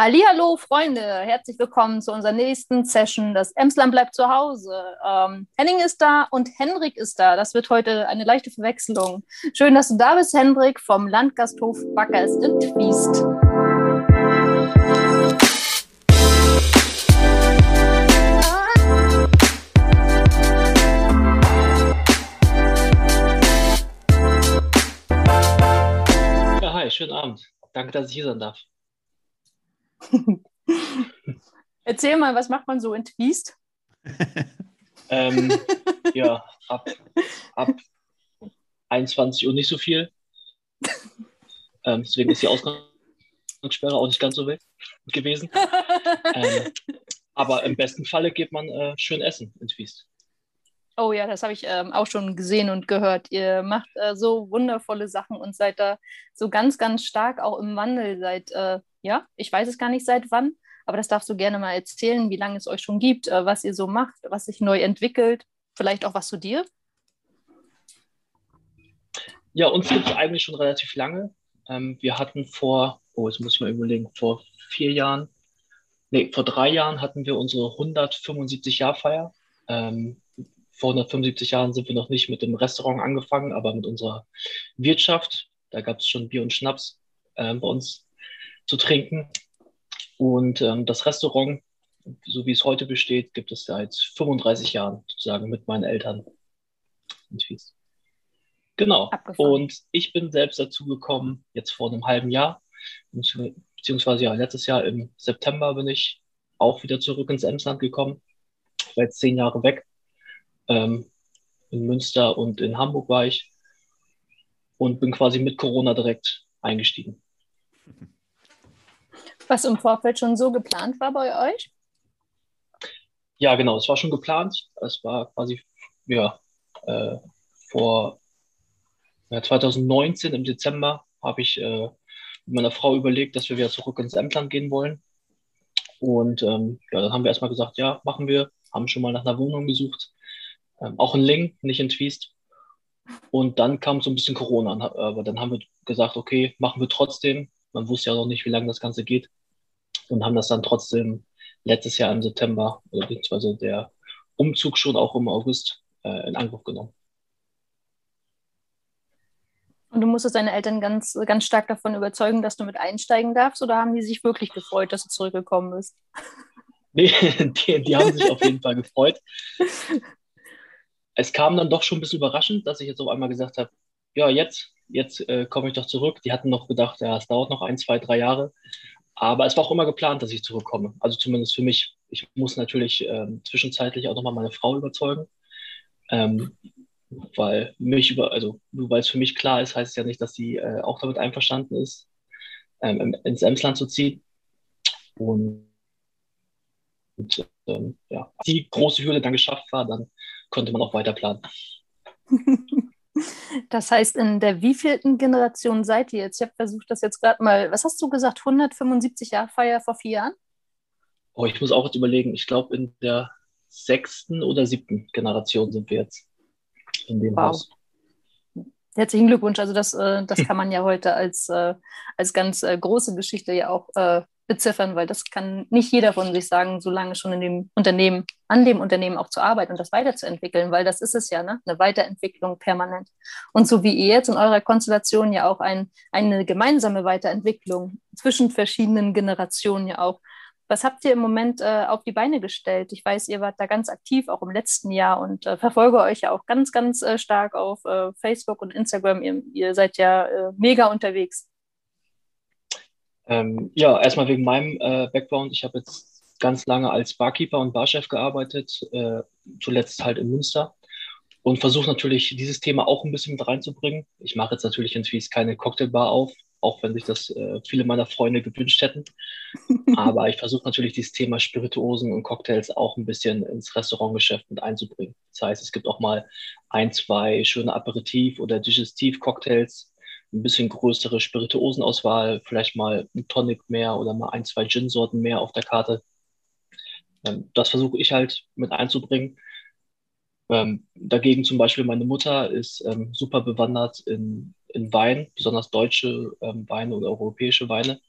Hallo Freunde, herzlich willkommen zu unserer nächsten Session. Das Emsland bleibt zu Hause. Ähm, Henning ist da und Hendrik ist da. Das wird heute eine leichte Verwechslung. Schön, dass du da bist, Hendrik, vom Landgasthof Backer ist in Twiest. Ja, hi, schönen Abend. Danke, dass ich hier sein darf. Erzähl mal, was macht man so in Twiest? ähm, ja, ab, ab 21 Uhr nicht so viel. Ähm, deswegen ist die Ausgangssperre auch nicht ganz so wild gewesen. ähm, aber im besten Falle geht man äh, schön essen in Twiest. Oh ja, das habe ich ähm, auch schon gesehen und gehört. Ihr macht äh, so wundervolle Sachen und seid da so ganz, ganz stark auch im Wandel. Seit, äh, ja, ich weiß es gar nicht seit wann, aber das darfst du gerne mal erzählen, wie lange es euch schon gibt, äh, was ihr so macht, was sich neu entwickelt, vielleicht auch was zu dir. Ja, uns gibt es eigentlich schon relativ lange. Ähm, wir hatten vor, oh, jetzt muss ich mal überlegen, vor vier Jahren, nee, vor drei Jahren hatten wir unsere 175-Jahr-Feier. Ähm, vor 175 Jahren sind wir noch nicht mit dem Restaurant angefangen, aber mit unserer Wirtschaft. Da gab es schon Bier und Schnaps äh, bei uns zu trinken. Und ähm, das Restaurant, so wie es heute besteht, gibt es seit 35 Jahren sozusagen mit meinen Eltern in Fies. Genau. Abgefahren. Und ich bin selbst dazu gekommen, jetzt vor einem halben Jahr, beziehungsweise ja, letztes Jahr im September bin ich auch wieder zurück ins Emsland gekommen. Ich war jetzt zehn Jahre weg ähm, in Münster und in Hamburg war ich und bin quasi mit Corona direkt eingestiegen. Was im Vorfeld schon so geplant war bei euch? Ja, genau, es war schon geplant. Es war quasi ja, äh, vor ja, 2019 im Dezember habe ich äh, mit meiner Frau überlegt, dass wir wieder zurück ins Emsland gehen wollen. Und ähm, ja, dann haben wir erstmal gesagt, ja, machen wir, haben schon mal nach einer Wohnung gesucht, ähm, auch in Ling, nicht in Twist. Und dann kam so ein bisschen Corona. Aber dann haben wir gesagt, okay, machen wir trotzdem. Man wusste ja noch nicht, wie lange das Ganze geht. Und haben das dann trotzdem letztes Jahr im September, oder beziehungsweise der Umzug schon auch im August äh, in Angriff genommen. Und du musstest deine Eltern ganz, ganz stark davon überzeugen, dass du mit einsteigen darfst, oder haben die sich wirklich gefreut, dass du zurückgekommen bist? Nee, die, die haben sich auf jeden Fall gefreut es kam dann doch schon ein bisschen überraschend, dass ich jetzt auf einmal gesagt habe, ja, jetzt, jetzt äh, komme ich doch zurück. Die hatten noch gedacht, ja, es dauert noch ein, zwei, drei Jahre. Aber es war auch immer geplant, dass ich zurückkomme. Also zumindest für mich. Ich muss natürlich ähm, zwischenzeitlich auch nochmal meine Frau überzeugen. Ähm, weil mich über, also nur weil es für mich klar ist, heißt es ja nicht, dass sie äh, auch damit einverstanden ist, ähm, ins Emsland zu ziehen. Und, und ähm, ja, die große Hürde dann geschafft war, dann konnte man auch weiter planen. Das heißt, in der wievielten Generation seid ihr jetzt? Ich habe versucht, das jetzt gerade mal, was hast du gesagt, 175 Jahre Feier vor vier Jahren? Oh, ich muss auch jetzt überlegen, ich glaube, in der sechsten oder siebten Generation sind wir jetzt in dem wow. Haus. Herzlichen Glückwunsch. Also das, äh, das kann man ja heute als, äh, als ganz äh, große Geschichte ja auch beziffern, weil das kann nicht jeder von sich sagen, so lange schon in dem Unternehmen, an dem Unternehmen auch zu arbeiten und das weiterzuentwickeln, weil das ist es ja, ne? eine Weiterentwicklung permanent. Und so wie ihr jetzt in eurer Konstellation ja auch ein, eine gemeinsame Weiterentwicklung zwischen verschiedenen Generationen ja auch. Was habt ihr im Moment äh, auf die Beine gestellt? Ich weiß, ihr wart da ganz aktiv, auch im letzten Jahr und äh, verfolge euch ja auch ganz, ganz äh, stark auf äh, Facebook und Instagram. Ihr, ihr seid ja äh, mega unterwegs. Ähm, ja, erstmal wegen meinem äh, Background. Ich habe jetzt ganz lange als Barkeeper und Barchef gearbeitet, äh, zuletzt halt in Münster und versuche natürlich dieses Thema auch ein bisschen mit reinzubringen. Ich mache jetzt natürlich in Twies keine Cocktailbar auf, auch wenn sich das äh, viele meiner Freunde gewünscht hätten. Aber ich versuche natürlich dieses Thema Spirituosen und Cocktails auch ein bisschen ins Restaurantgeschäft mit einzubringen. Das heißt, es gibt auch mal ein, zwei schöne Aperitif- oder Digestiv-Cocktails, ein bisschen größere Spirituosenauswahl, vielleicht mal ein Tonic mehr oder mal ein, zwei Gin-Sorten mehr auf der Karte. Ähm, das versuche ich halt mit einzubringen. Ähm, dagegen zum Beispiel meine Mutter ist ähm, super bewandert in, in Wein, besonders deutsche Weine oder europäische Weine.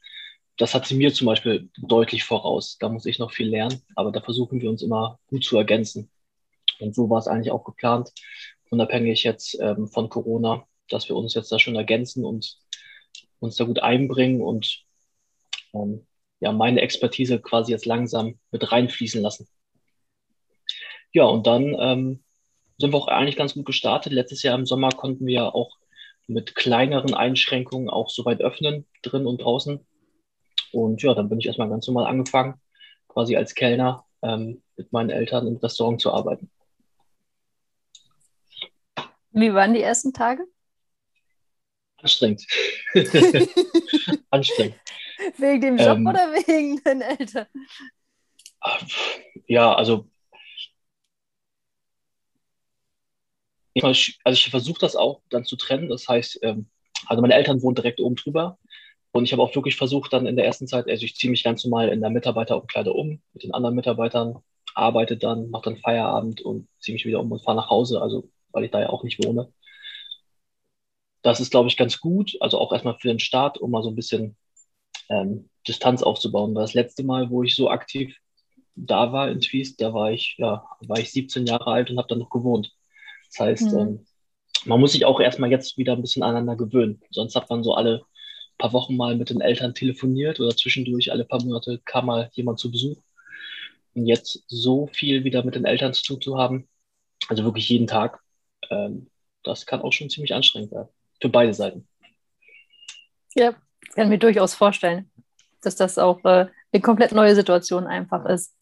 das hat sie mir zum Beispiel deutlich voraus. Da muss ich noch viel lernen, aber da versuchen wir uns immer gut zu ergänzen. Und so war es eigentlich auch geplant, unabhängig jetzt ähm, von Corona, dass wir uns jetzt da schon ergänzen und uns da gut einbringen und ähm, ja, meine Expertise quasi jetzt langsam mit reinfließen lassen. Ja, und dann ähm, sind wir auch eigentlich ganz gut gestartet. Letztes Jahr im Sommer konnten wir auch mit kleineren Einschränkungen auch so weit öffnen, drin und draußen. Und ja, dann bin ich erstmal ganz normal angefangen, quasi als Kellner ähm, mit meinen Eltern im Restaurant zu arbeiten. Wie waren die ersten Tage? Anstrengend. Anstrengend. Wegen dem Job ähm, oder wegen den Eltern? Ja, also also ich versuche das auch dann zu trennen. Das heißt, ähm, also meine Eltern wohnen direkt oben drüber. Und ich habe auch wirklich versucht, dann in der ersten Zeit, also ich ziehe mich ganz normal in der Mitarbeiterumkleide um mit den anderen Mitarbeitern, arbeite dann, mache dann Feierabend und ziehe mich wieder um und fahre nach Hause, also weil ich da ja auch nicht wohne. Das ist, glaube ich, ganz gut. Also auch erstmal für den Start, um mal so ein bisschen ähm, Distanz aufzubauen. Das letzte Mal, wo ich so aktiv da war in Twist, da war ich, ja, war ich 17 Jahre alt und habe dann noch gewohnt. Das heißt, mhm. ähm, man muss sich auch erstmal jetzt wieder ein bisschen aneinander gewöhnen. Sonst hat man so alle paar Wochen mal mit den Eltern telefoniert oder zwischendurch alle paar Monate kam mal jemand zu Besuch. Und jetzt so viel wieder mit den Eltern zu tun zu haben, also wirklich jeden Tag, ähm, das kann auch schon ziemlich anstrengend werden. Für beide Seiten. Ja, kann ich mir durchaus vorstellen, dass das auch äh, eine komplett neue Situation einfach ist.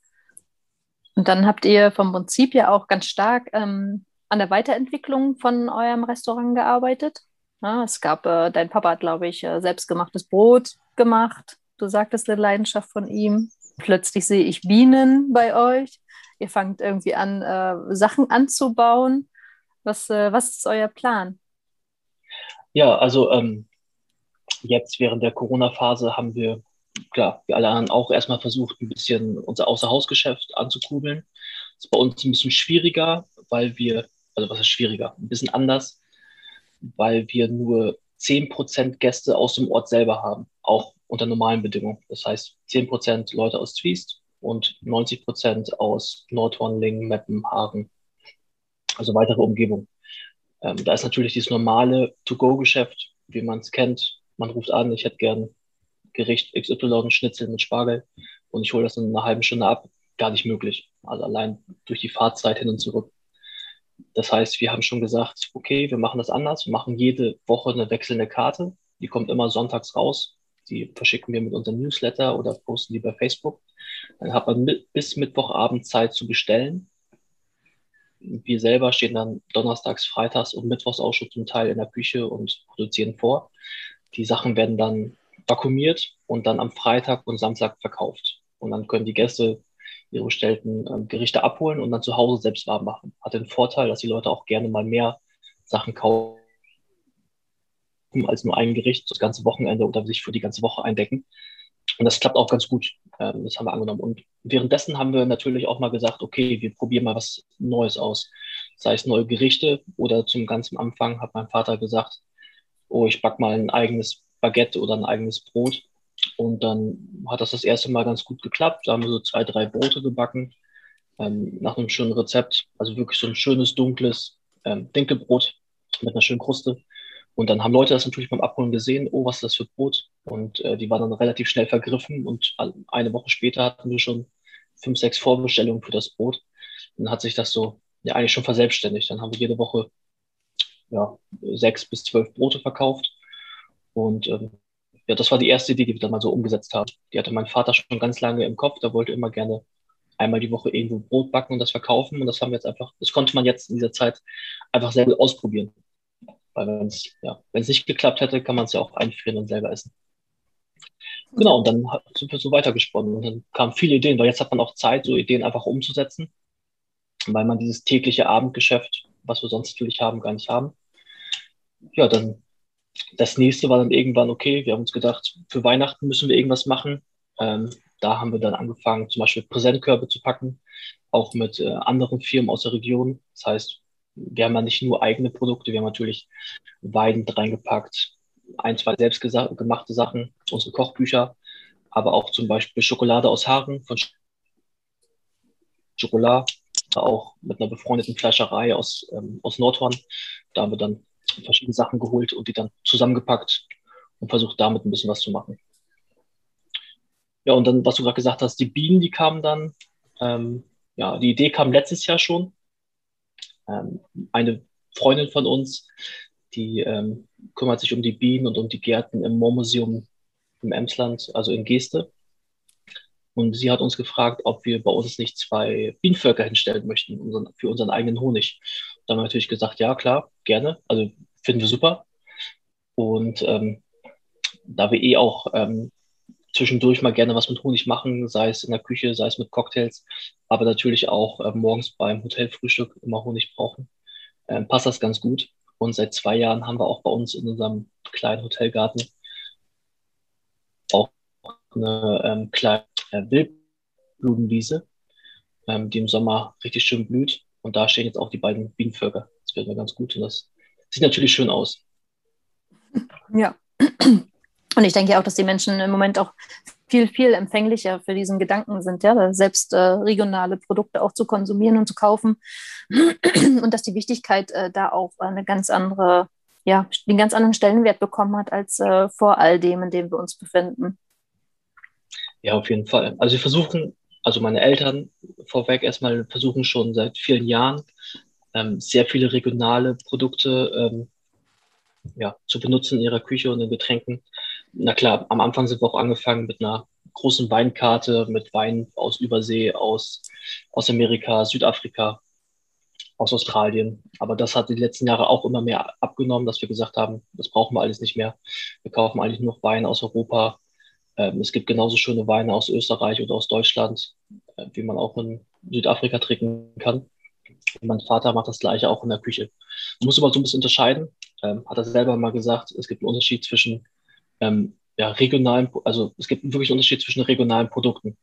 Und dann habt ihr vom Prinzip ja auch ganz stark ähm, an der Weiterentwicklung von eurem Restaurant gearbeitet. Ja, es gab, äh, dein Papa hat, glaube ich, äh, selbstgemachtes Brot gemacht. Du sagtest eine Leidenschaft von ihm. Plötzlich sehe ich Bienen bei euch. Ihr fangt irgendwie an, äh, Sachen anzubauen. Was, äh, was ist euer Plan? Ja, also ähm, jetzt während der Corona-Phase haben wir, klar, wie alle anderen auch erstmal versucht, ein bisschen unser Außerhausgeschäft anzukurbeln. Das ist bei uns ein bisschen schwieriger, weil wir, also was ist schwieriger? Ein bisschen anders, weil wir nur 10% Gäste aus dem Ort selber haben, auch unter normalen Bedingungen. Das heißt 10% Leute aus Zwiest und 90% aus Nordhornlingen, Meppen, Hagen, also weitere Umgebung. Ähm, da ist natürlich dieses normale To-Go-Geschäft, wie man es kennt. Man ruft an, ich hätte gern Gericht XY, Schnitzel mit Spargel und ich hole das in einer halben Stunde ab. Gar nicht möglich. Also allein durch die Fahrzeit hin und zurück. Das heißt, wir haben schon gesagt, okay, wir machen das anders. Wir machen jede Woche eine wechselnde Karte. Die kommt immer sonntags raus. Die verschicken wir mit unserem Newsletter oder posten die bei Facebook. Dann hat man bis Mittwochabend Zeit zu bestellen. Wir selber stehen dann donnerstags, freitags und mittwochs auch schon zum Teil in der Küche und produzieren vor. Die Sachen werden dann vakuumiert und dann am Freitag und Samstag verkauft. Und dann können die Gäste ihre bestellten ähm, Gerichte abholen und dann zu Hause selbst warm machen. Hat den Vorteil, dass die Leute auch gerne mal mehr Sachen kaufen als nur ein Gericht das ganze Wochenende oder sich für die ganze Woche eindecken. Und das klappt auch ganz gut. Ähm, das haben wir angenommen. Und währenddessen haben wir natürlich auch mal gesagt, okay, wir probieren mal was Neues aus. Sei es neue Gerichte oder zum ganzen Anfang hat mein Vater gesagt, oh, ich back mal ein eigenes Baguette oder ein eigenes Brot. Und dann hat das das erste Mal ganz gut geklappt. Da haben wir so zwei, drei Brote gebacken. Ähm, nach einem schönen Rezept. Also wirklich so ein schönes, dunkles ähm, Dinkelbrot mit einer schönen Kruste. Und dann haben Leute das natürlich beim Abholen gesehen, oh, was ist das für Brot? Und äh, die waren dann relativ schnell vergriffen und eine Woche später hatten wir schon fünf, sechs Vorbestellungen für das Brot. Dann hat sich das so ja eigentlich schon verselbstständigt. Dann haben wir jede Woche ja, sechs bis zwölf Brote verkauft. Und ähm, ja, das war die erste Idee, die wir dann mal so umgesetzt haben. Die hatte mein Vater schon ganz lange im Kopf. Der wollte immer gerne einmal die Woche irgendwo Brot backen und das verkaufen. Und das haben wir jetzt einfach, das konnte man jetzt in dieser Zeit einfach gut ausprobieren. Weil wenn es ja, nicht geklappt hätte, kann man es ja auch einfrieren und selber essen. Genau, und dann sind wir so weitergesponnen und dann kamen viele Ideen, weil jetzt hat man auch Zeit, so Ideen einfach umzusetzen, weil man dieses tägliche Abendgeschäft, was wir sonst natürlich haben, gar nicht haben. Ja, dann das nächste war dann irgendwann, okay, wir haben uns gedacht, für Weihnachten müssen wir irgendwas machen. Ähm, da haben wir dann angefangen, zum Beispiel Präsentkörbe zu packen, auch mit äh, anderen Firmen aus der Region. Das heißt, wir haben ja nicht nur eigene Produkte, wir haben natürlich Weiden reingepackt, ein, zwei selbstgemachte Sachen, unsere Kochbücher, aber auch zum Beispiel Schokolade aus Haaren von Schokolade, auch mit einer befreundeten Fleischerei aus, ähm, aus Nordhorn. Da haben wir dann verschiedene Sachen geholt und die dann zusammengepackt und versucht damit ein bisschen was zu machen. Ja, und dann, was du gerade gesagt hast, die Bienen, die kamen dann. Ähm, ja, die Idee kam letztes Jahr schon. Ähm, eine Freundin von uns, die ähm, kümmert sich um die Bienen und um die Gärten im Moormuseum im Emsland, also in Geste. Und sie hat uns gefragt, ob wir bei uns nicht zwei Bienenvölker hinstellen möchten unseren, für unseren eigenen Honig. Da haben wir natürlich gesagt, ja, klar, gerne. Also finden wir super. Und ähm, da wir eh auch ähm, zwischendurch mal gerne was mit Honig machen, sei es in der Küche, sei es mit Cocktails, aber natürlich auch äh, morgens beim Hotelfrühstück immer Honig brauchen, äh, passt das ganz gut. Und seit zwei Jahren haben wir auch bei uns in unserem kleinen Hotelgarten auch eine ähm, kleine äh, Wildblumenwiese, ähm, die im Sommer richtig schön blüht. Und da stehen jetzt auch die beiden Bienenvölker. Das wird mir ganz gut und das sieht natürlich schön aus. Ja. Und ich denke auch, dass die Menschen im Moment auch viel, viel empfänglicher für diesen Gedanken sind, ja, selbst äh, regionale Produkte auch zu konsumieren und zu kaufen. Und dass die Wichtigkeit äh, da auch eine ganz andere, ja, den ganz anderen Stellenwert bekommen hat als äh, vor all dem, in dem wir uns befinden. Ja, auf jeden Fall. Also wir versuchen, also meine Eltern vorweg erstmal versuchen schon seit vielen Jahren ähm, sehr viele regionale Produkte ähm, ja, zu benutzen in ihrer Küche und in Getränken. Na klar, am Anfang sind wir auch angefangen mit einer großen Weinkarte, mit Wein aus Übersee, aus, aus Amerika, Südafrika, aus Australien. Aber das hat die letzten Jahre auch immer mehr abgenommen, dass wir gesagt haben, das brauchen wir alles nicht mehr. Wir kaufen eigentlich nur noch Wein aus Europa, ähm, es gibt genauso schöne Weine aus Österreich oder aus Deutschland, äh, wie man auch in Südafrika trinken kann. Mein Vater macht das gleiche auch in der Küche. Man muss aber so ein bisschen unterscheiden, ähm, hat er selber mal gesagt, es gibt einen Unterschied zwischen ähm, ja, regionalen, also es gibt wirklich einen Unterschied zwischen regionalen Produkten.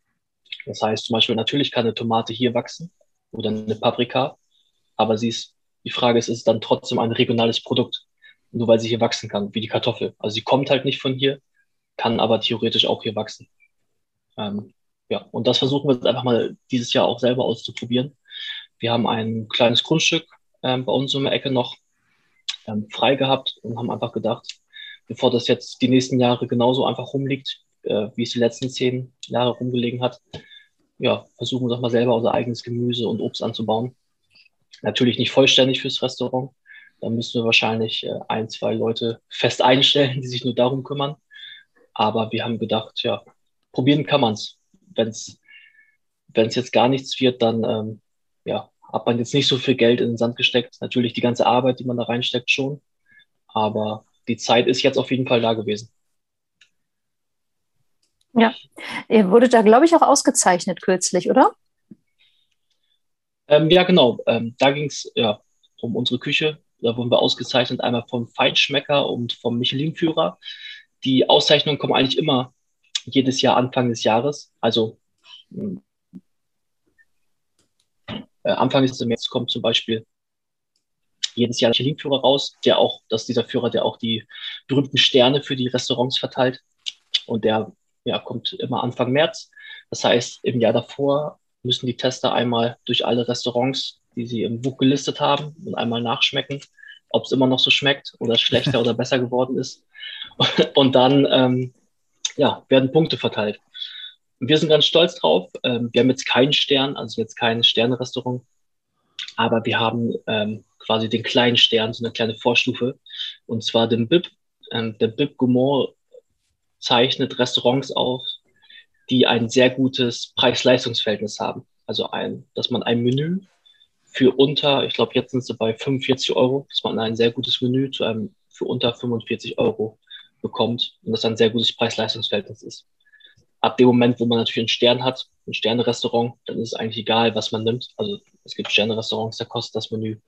Das heißt zum Beispiel, natürlich kann eine Tomate hier wachsen oder eine Paprika, aber sie ist, die Frage ist, ist es dann trotzdem ein regionales Produkt, nur weil sie hier wachsen kann, wie die Kartoffel. Also sie kommt halt nicht von hier, kann aber theoretisch auch hier wachsen. Ähm, ja, und das versuchen wir jetzt einfach mal dieses Jahr auch selber auszuprobieren. Wir haben ein kleines Grundstück ähm, bei uns in der Ecke noch ähm, frei gehabt und haben einfach gedacht, bevor das jetzt die nächsten Jahre genauso einfach rumliegt, äh, wie es die letzten zehn Jahre rumgelegen hat, ja, versuchen wir doch mal selber unser eigenes Gemüse und Obst anzubauen. Natürlich nicht vollständig fürs Restaurant. Da müssen wir wahrscheinlich äh, ein, zwei Leute fest einstellen, die sich nur darum kümmern. Aber wir haben gedacht, ja, probieren kann man es. Wenn es jetzt gar nichts wird, dann ähm, ja, hat man jetzt nicht so viel Geld in den Sand gesteckt. Natürlich die ganze Arbeit, die man da reinsteckt, schon. Aber die Zeit ist jetzt auf jeden Fall da gewesen. Ja, ihr wurdet da, glaube ich, auch ausgezeichnet kürzlich, oder? Ähm, ja, genau. Ähm, da ging es ja, um unsere Küche. Da wurden wir ausgezeichnet, einmal vom Feinschmecker und vom Michelin-Führer die Auszeichnungen kommen eigentlich immer jedes Jahr Anfang des Jahres. Also äh, Anfang des März kommt zum Beispiel jedes Jahr der Michelin-Führer raus, der auch, das ist dieser Führer, der auch die berühmten Sterne für die Restaurants verteilt. Und der ja, kommt immer Anfang März. Das heißt, im Jahr davor müssen die Tester einmal durch alle Restaurants, die sie im Buch gelistet haben, und einmal nachschmecken, ob es immer noch so schmeckt oder schlechter oder besser geworden ist. Und dann ähm, ja, werden Punkte verteilt. Und wir sind ganz stolz drauf. Ähm, wir haben jetzt keinen Stern, also jetzt kein Sterne-Restaurant, aber wir haben ähm, quasi den kleinen Stern, so eine kleine Vorstufe, und zwar den BIP. Ähm, der BIP Gourmand zeichnet Restaurants auf, die ein sehr gutes Preis-Leistungs-Verhältnis haben. Also ein, dass man ein Menü für unter, ich glaube, jetzt sind sie bei 45 Euro, dass man ein sehr gutes Menü zu einem für unter 45 Euro bekommt und das ein sehr gutes Preis-Leistungs-Verhältnis ist. Ab dem Moment, wo man natürlich einen Stern hat, ein Sterne-Restaurant, dann ist es eigentlich egal, was man nimmt. Also es gibt Sterne-Restaurants, da kostet das Menü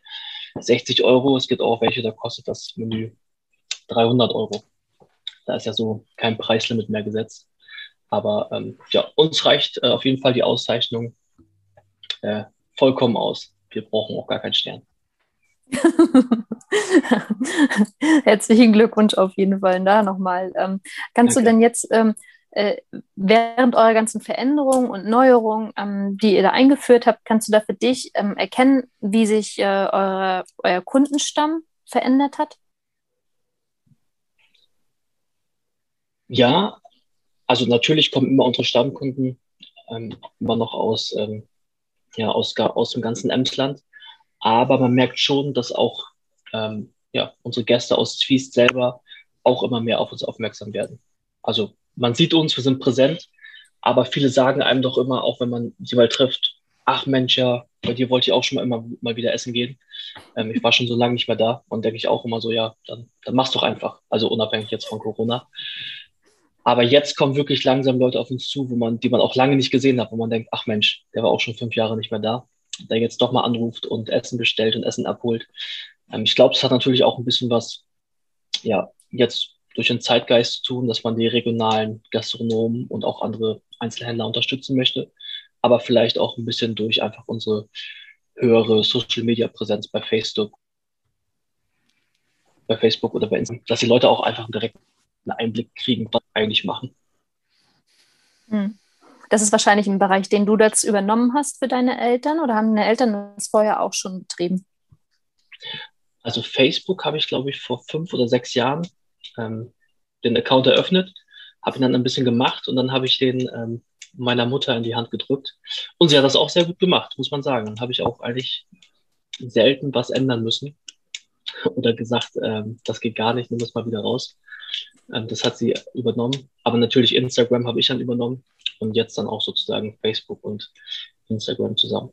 60 Euro. Es gibt auch welche, da kostet das Menü 300 Euro. Da ist ja so kein Preislimit mehr gesetzt. Aber ähm, ja, uns reicht äh, auf jeden Fall die Auszeichnung äh, vollkommen aus. Wir brauchen auch gar keinen Stern. Herzlichen Glückwunsch auf jeden Fall da nochmal. Ähm, kannst Danke. du denn jetzt, ähm, äh, während eurer ganzen Veränderungen und Neuerungen, ähm, die ihr da eingeführt habt, kannst du da für dich ähm, erkennen, wie sich äh, eure, euer Kundenstamm verändert hat? Ja, also natürlich kommen immer unsere Stammkunden ähm, immer noch aus, ähm, ja, aus, aus dem ganzen Emsland. Aber man merkt schon, dass auch ähm, ja, unsere Gäste aus Zwiest selber auch immer mehr auf uns aufmerksam werden. Also man sieht uns, wir sind präsent, aber viele sagen einem doch immer, auch wenn man sie mal trifft, ach Mensch, ja, bei dir wollte ich auch schon mal immer mal wieder essen gehen. Ähm, ich war schon so lange nicht mehr da und denke ich auch immer so, ja, dann, dann mach's doch einfach. Also unabhängig jetzt von Corona. Aber jetzt kommen wirklich langsam Leute auf uns zu, wo man, die man auch lange nicht gesehen hat, wo man denkt, ach Mensch, der war auch schon fünf Jahre nicht mehr da, der jetzt doch mal anruft und Essen bestellt und Essen abholt. Ähm, ich glaube, es hat natürlich auch ein bisschen was, ja, jetzt durch den Zeitgeist zu tun, dass man die regionalen Gastronomen und auch andere Einzelhändler unterstützen möchte, aber vielleicht auch ein bisschen durch einfach unsere höhere Social Media Präsenz bei Facebook, bei Facebook oder bei Instagram, dass die Leute auch einfach direkt einen Einblick kriegen, was wir eigentlich machen. Hm. Das ist wahrscheinlich ein Bereich, den du das übernommen hast für deine Eltern oder haben deine Eltern das vorher auch schon betrieben? Also Facebook habe ich, glaube ich, vor fünf oder sechs Jahren ähm, den Account eröffnet, habe ihn dann ein bisschen gemacht und dann habe ich den ähm, meiner Mutter in die Hand gedrückt. Und sie hat das auch sehr gut gemacht, muss man sagen. Dann habe ich auch eigentlich selten was ändern müssen oder gesagt, ähm, das geht gar nicht, nimm das mal wieder raus. Ähm, das hat sie übernommen. Aber natürlich Instagram habe ich dann übernommen und jetzt dann auch sozusagen Facebook und Instagram zusammen.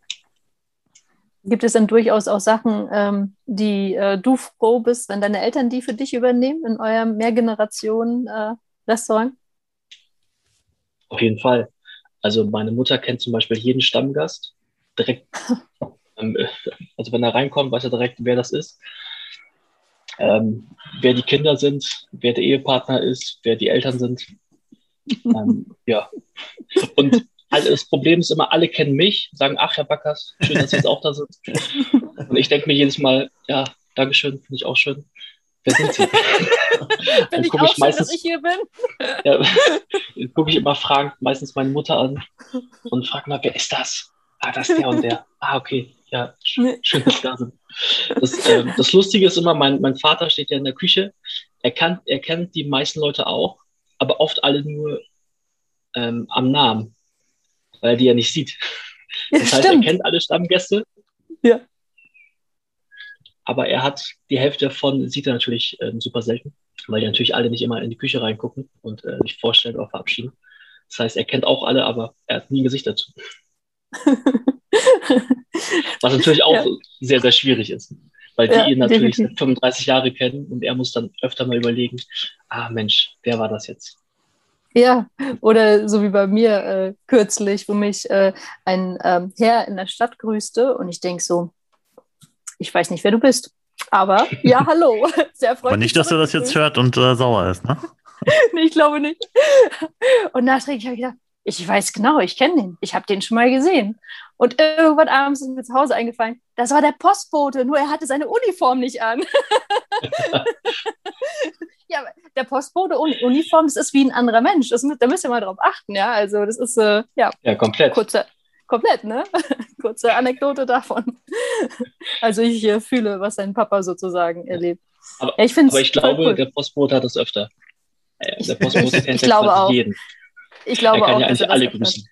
Gibt es dann durchaus auch Sachen, ähm, die äh, du froh bist, wenn deine Eltern die für dich übernehmen in eurem Mehrgenerationen-Restaurant? Äh, Auf jeden Fall. Also meine Mutter kennt zum Beispiel jeden Stammgast direkt. ähm, also wenn er reinkommt, weiß er direkt, wer das ist. Ähm, wer die Kinder sind, wer der Ehepartner ist, wer die Eltern sind. Ähm, ja. Und also das Problem ist immer, alle kennen mich, sagen, ach, Herr Backers, schön, dass Sie jetzt auch da sind. Und ich denke mir jedes Mal, ja, Dankeschön, finde ich auch schön. Wer sind Sie? Finde ich auch ich meistens, schön, dass ich hier bin. ja, gucke ich immer fragend meistens meine Mutter an und frage mal, wer ist das? Ah, das ist der und der. Ah, okay. Ja, schön, schön dass Sie da sind. Das, äh, das Lustige ist immer, mein, mein Vater steht ja in der Küche. Er, kann, er kennt die meisten Leute auch, aber oft alle nur ähm, am Namen weil er die ja nicht sieht. Das ja, heißt, stimmt. er kennt alle Stammgäste. Ja. Aber er hat die Hälfte davon, sieht er natürlich äh, super selten, weil die natürlich alle nicht immer in die Küche reingucken und äh, sich vorstellen oder verabschieden. Das heißt, er kennt auch alle, aber er hat nie ein Gesicht dazu. Was natürlich auch ja. sehr, sehr schwierig ist, weil die ja, ihn natürlich definitiv. 35 Jahre kennen und er muss dann öfter mal überlegen, ah Mensch, wer war das jetzt? Ja, oder so wie bei mir äh, kürzlich, wo mich äh, ein ähm, Herr in der Stadt grüßte und ich denke so, ich weiß nicht, wer du bist. Aber ja, hallo. Sehr freundlich. Aber nicht, dass er das jetzt hört und äh, sauer ist, ne? nee, ich glaube nicht. Und nachträglich habe ich gedacht, ich weiß genau, ich kenne den. Ich habe den schon mal gesehen. Und irgendwann abends ist mir zu Hause eingefallen, das war der Postbote, nur er hatte seine Uniform nicht an. Der Postbote ohne Uniform, das ist wie ein anderer Mensch. Das, da müsst ihr mal drauf achten, ja. Also das ist äh, ja, ja komplett. Kurze, komplett, ne? Kurze Anekdote davon. also ich äh, fühle, was sein Papa sozusagen erlebt. Aber ja, ich, aber ich glaube, cool. der Postbote hat das öfter. Äh, der Postbote kennt ich glaube auch. jeden. Ich glaube er kann auch, ja eigentlich alle grüßen.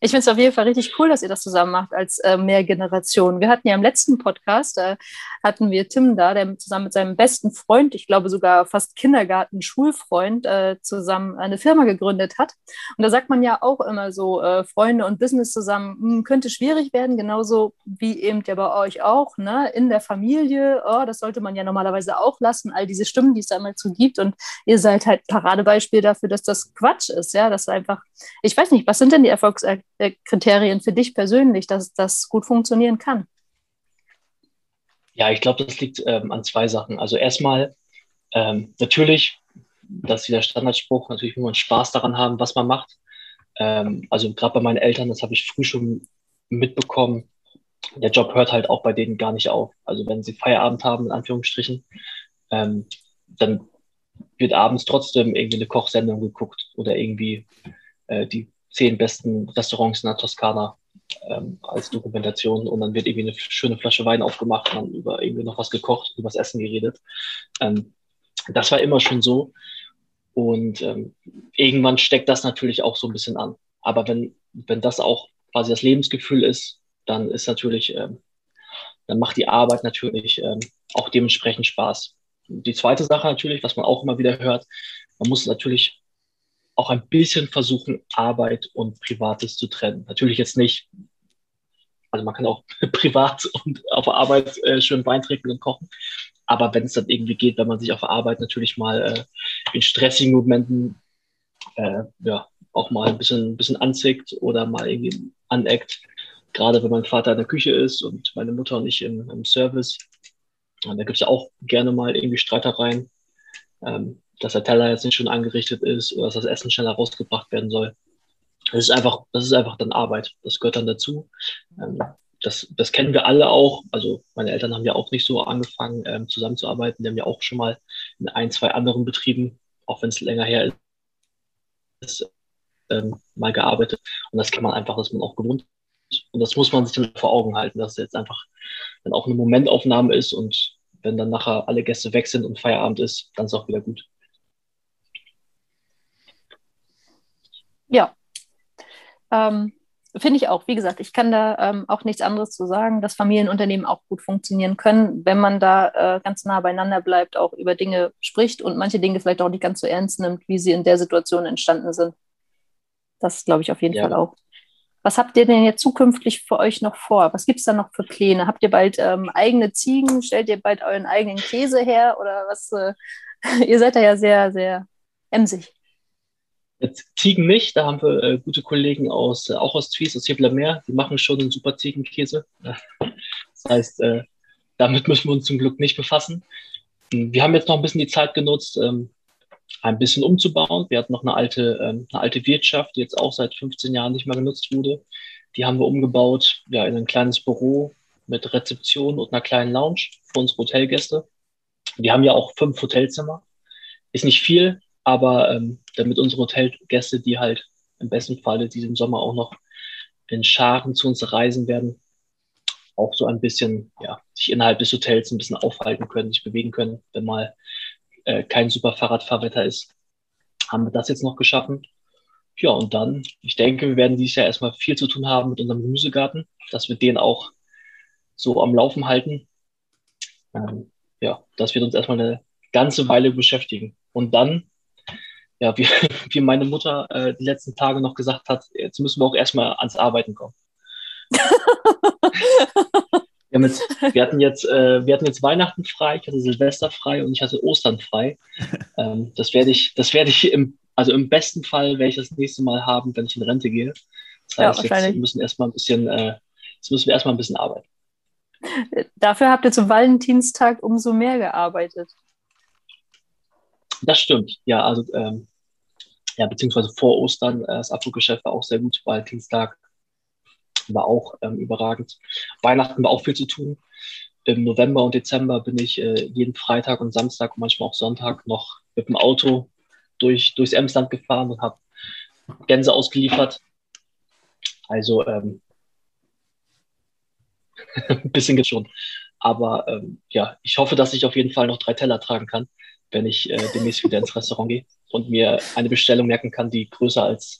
Ich finde es auf jeden Fall richtig cool, dass ihr das zusammen macht als äh, Mehrgeneration. Wir hatten ja im letzten Podcast, da hatten wir Tim da, der zusammen mit seinem besten Freund, ich glaube sogar fast Kindergarten-Schulfreund, äh, zusammen eine Firma gegründet hat. Und da sagt man ja auch immer so, äh, Freunde und Business zusammen mh, hm, könnte schwierig werden, genauso wie eben ja bei euch auch, ne? in der Familie. Oh, das sollte man ja normalerweise auch lassen, all diese Stimmen, die es da immer zu gibt. Und ihr seid halt Paradebeispiel dafür, dass das Quatsch ist, ja, dass einfach, ich weiß nicht, was sind denn die Erfolgskriterien für dich persönlich, dass das gut funktionieren kann? Ja, ich glaube, das liegt ähm, an zwei Sachen. Also erstmal, ähm, natürlich, das ist wieder Standardspruch, natürlich muss man Spaß daran haben, was man macht. Ähm, also gerade bei meinen Eltern, das habe ich früh schon mitbekommen, der Job hört halt auch bei denen gar nicht auf. Also wenn sie Feierabend haben, in Anführungsstrichen, ähm, dann wird abends trotzdem irgendwie eine Kochsendung geguckt oder irgendwie äh, die zehn besten Restaurants in der Toskana ähm, als Dokumentation und dann wird irgendwie eine schöne Flasche Wein aufgemacht und dann über irgendwie noch was gekocht, über das Essen geredet. Ähm, das war immer schon so. Und ähm, irgendwann steckt das natürlich auch so ein bisschen an. Aber wenn, wenn das auch quasi das Lebensgefühl ist, dann ist natürlich, ähm, dann macht die Arbeit natürlich ähm, auch dementsprechend Spaß. Die zweite Sache natürlich, was man auch immer wieder hört, man muss natürlich auch ein bisschen versuchen, Arbeit und Privates zu trennen. Natürlich jetzt nicht, also man kann auch privat und auf Arbeit äh, schön Wein trinken und kochen, aber wenn es dann irgendwie geht, wenn man sich auf Arbeit natürlich mal äh, in stressigen Momenten äh, ja, auch mal ein bisschen, ein bisschen anzickt oder mal irgendwie aneckt, gerade wenn mein Vater in der Küche ist und meine Mutter und ich im, im Service, und da gibt es ja auch gerne mal irgendwie Streitereien. Ähm, dass der Teller jetzt nicht schon angerichtet ist oder dass das Essen schneller rausgebracht werden soll. Das ist einfach, das ist einfach dann Arbeit. Das gehört dann dazu. Ähm, das, das kennen wir alle auch. Also meine Eltern haben ja auch nicht so angefangen ähm, zusammenzuarbeiten. Die haben ja auch schon mal in ein, zwei anderen Betrieben, auch wenn es länger her ist, ähm, mal gearbeitet. Und das kann man einfach, dass man auch gewohnt ist. Und das muss man sich dann vor Augen halten, dass es jetzt einfach dann auch eine Momentaufnahme ist und wenn dann nachher alle Gäste weg sind und Feierabend ist, dann ist es auch wieder gut. Ja. Ähm, Finde ich auch. Wie gesagt, ich kann da ähm, auch nichts anderes zu sagen, dass Familienunternehmen auch gut funktionieren können, wenn man da äh, ganz nah beieinander bleibt, auch über Dinge spricht und manche Dinge vielleicht auch nicht ganz so ernst nimmt, wie sie in der Situation entstanden sind. Das glaube ich auf jeden ja. Fall auch. Was habt ihr denn jetzt zukünftig für euch noch vor? Was gibt es da noch für Pläne? Habt ihr bald ähm, eigene Ziegen? Stellt ihr bald euren eigenen Käse her? Oder was? Äh, ihr seid da ja sehr, sehr emsig. Jetzt Ziegen nicht, da haben wir äh, gute Kollegen aus, äh, auch aus Twies, aus Hebler die machen schon einen super Ziegenkäse. Das heißt, äh, damit müssen wir uns zum Glück nicht befassen. Hm, wir haben jetzt noch ein bisschen die Zeit genutzt, ähm, ein bisschen umzubauen. Wir hatten noch eine alte, ähm, eine alte Wirtschaft, die jetzt auch seit 15 Jahren nicht mehr genutzt wurde. Die haben wir umgebaut ja, in ein kleines Büro mit Rezeption und einer kleinen Lounge für unsere Hotelgäste. Wir haben ja auch fünf Hotelzimmer. Ist nicht viel, aber ähm, damit unsere Hotelgäste, die halt im besten Falle diesen Sommer auch noch in Scharen zu uns reisen werden, auch so ein bisschen, ja, sich innerhalb des Hotels ein bisschen aufhalten können, sich bewegen können, wenn mal äh, kein super Fahrradfahrwetter ist, haben wir das jetzt noch geschaffen. Ja, und dann, ich denke, wir werden dieses Jahr erstmal viel zu tun haben mit unserem Gemüsegarten, dass wir den auch so am Laufen halten. Ähm, ja, das wird uns erstmal eine ganze Weile beschäftigen. Und dann ja, wie, wie meine Mutter äh, die letzten Tage noch gesagt hat, jetzt müssen wir auch erstmal ans Arbeiten kommen. wir, jetzt, wir, hatten jetzt, äh, wir hatten jetzt Weihnachten frei, ich hatte Silvester frei und ich hatte Ostern frei. Ähm, das werde ich, das werde ich im, also im besten Fall werde ich das nächste Mal haben, wenn ich in Rente gehe. Das heißt, ja, jetzt müssen erstmal ein bisschen, äh, jetzt müssen wir erstmal ein bisschen arbeiten. Dafür habt ihr zum Valentinstag umso mehr gearbeitet. Das stimmt, ja, also ähm, ja, beziehungsweise vor Ostern äh, das Abfluggeschäft war auch sehr gut, Valentinstag war auch ähm, überragend. Weihnachten war auch viel zu tun. Im November und Dezember bin ich äh, jeden Freitag und Samstag und manchmal auch Sonntag noch mit dem Auto durch, durchs Emsland gefahren und habe Gänse ausgeliefert. Also ähm, ein bisschen geht schon. Aber ähm, ja, ich hoffe, dass ich auf jeden Fall noch drei Teller tragen kann wenn ich äh, demnächst wieder ins Restaurant gehe und mir eine Bestellung merken kann, die größer als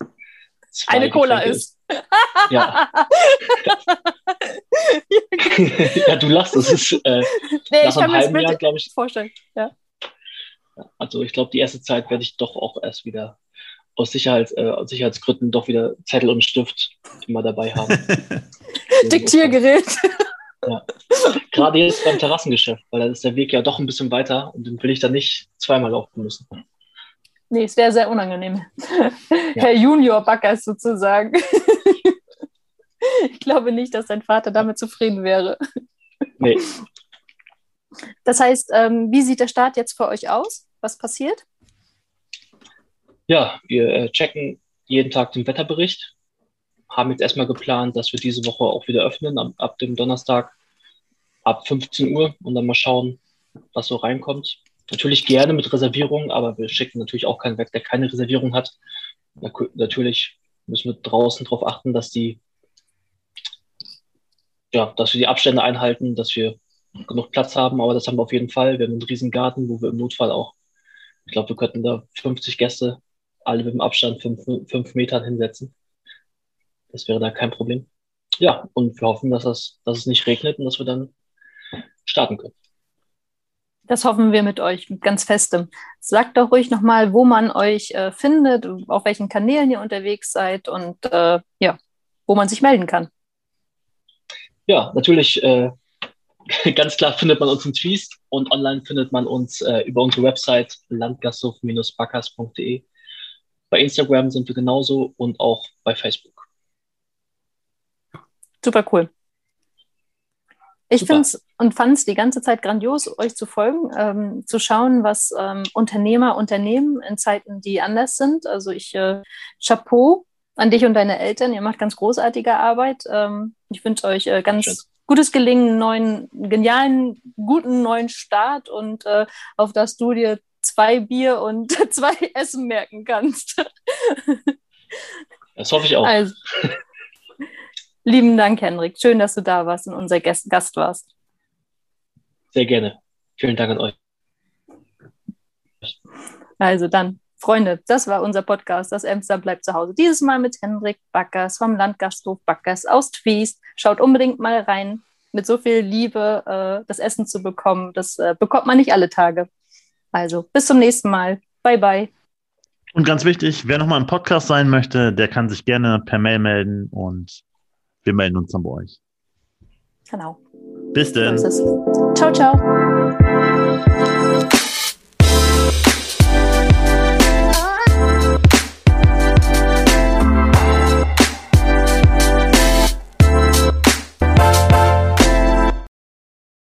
zwei eine Cola ist. ist. Ja. ja, du lachst, das ist äh, nee, nach einem halben Jahr, glaube ich. Vorstellen, ja. Also ich glaube, die erste Zeit werde ich doch auch erst wieder aus, Sicherheits, äh, aus Sicherheitsgründen doch wieder Zettel und Stift immer dabei haben. Diktiergerät. Ja. Gerade jetzt beim Terrassengeschäft, weil da ist der Weg ja doch ein bisschen weiter und den will ich dann nicht zweimal laufen müssen. Nee, es wäre sehr unangenehm. Ja. Herr Junior Backers sozusagen. ich glaube nicht, dass dein Vater damit zufrieden wäre. Nee. Das heißt, ähm, wie sieht der Start jetzt für euch aus? Was passiert? Ja, wir äh, checken jeden Tag den Wetterbericht haben jetzt erstmal geplant, dass wir diese Woche auch wieder öffnen, ab, ab dem Donnerstag ab 15 Uhr und dann mal schauen, was so reinkommt. Natürlich gerne mit Reservierung, aber wir schicken natürlich auch keinen weg, der keine Reservierung hat. Natürlich müssen wir draußen darauf achten, dass die, ja, dass wir die Abstände einhalten, dass wir genug Platz haben, aber das haben wir auf jeden Fall. Wir haben einen riesen Garten, wo wir im Notfall auch, ich glaube, wir könnten da 50 Gäste alle mit dem Abstand fünf, fünf Metern hinsetzen. Das wäre da kein Problem. Ja, und wir hoffen, dass, das, dass es nicht regnet und dass wir dann starten können. Das hoffen wir mit euch, mit ganz festem. Sagt doch ruhig nochmal, wo man euch äh, findet, auf welchen Kanälen ihr unterwegs seid und äh, ja, wo man sich melden kann. Ja, natürlich, äh, ganz klar findet man uns im Twist und online findet man uns äh, über unsere Website landgasthof-backers.de. Bei Instagram sind wir genauso und auch bei Facebook. Super cool. Ich finde es und fand es die ganze Zeit grandios, euch zu folgen, ähm, zu schauen, was ähm, Unternehmer unternehmen in Zeiten, die anders sind. Also ich äh, Chapeau an dich und deine Eltern. Ihr macht ganz großartige Arbeit. Ähm, ich wünsche euch äh, ganz Schön. gutes Gelingen, neuen, genialen, guten neuen Start und äh, auf dass du dir zwei Bier und zwei Essen merken kannst. Das hoffe ich auch. Also, Lieben Dank, Henrik. Schön, dass du da warst und unser Gast warst. Sehr gerne. Vielen Dank an euch. Also dann, Freunde, das war unser Podcast, das Emster bleibt zu Hause. Dieses Mal mit Henrik Backers vom Landgasthof Backers aus Twiest. Schaut unbedingt mal rein. Mit so viel Liebe äh, das Essen zu bekommen, das äh, bekommt man nicht alle Tage. Also bis zum nächsten Mal. Bye, bye. Und ganz wichtig, wer nochmal im Podcast sein möchte, der kann sich gerne per Mail melden und wir melden uns dann bei euch. Genau. Bis dann. Ciao, ciao.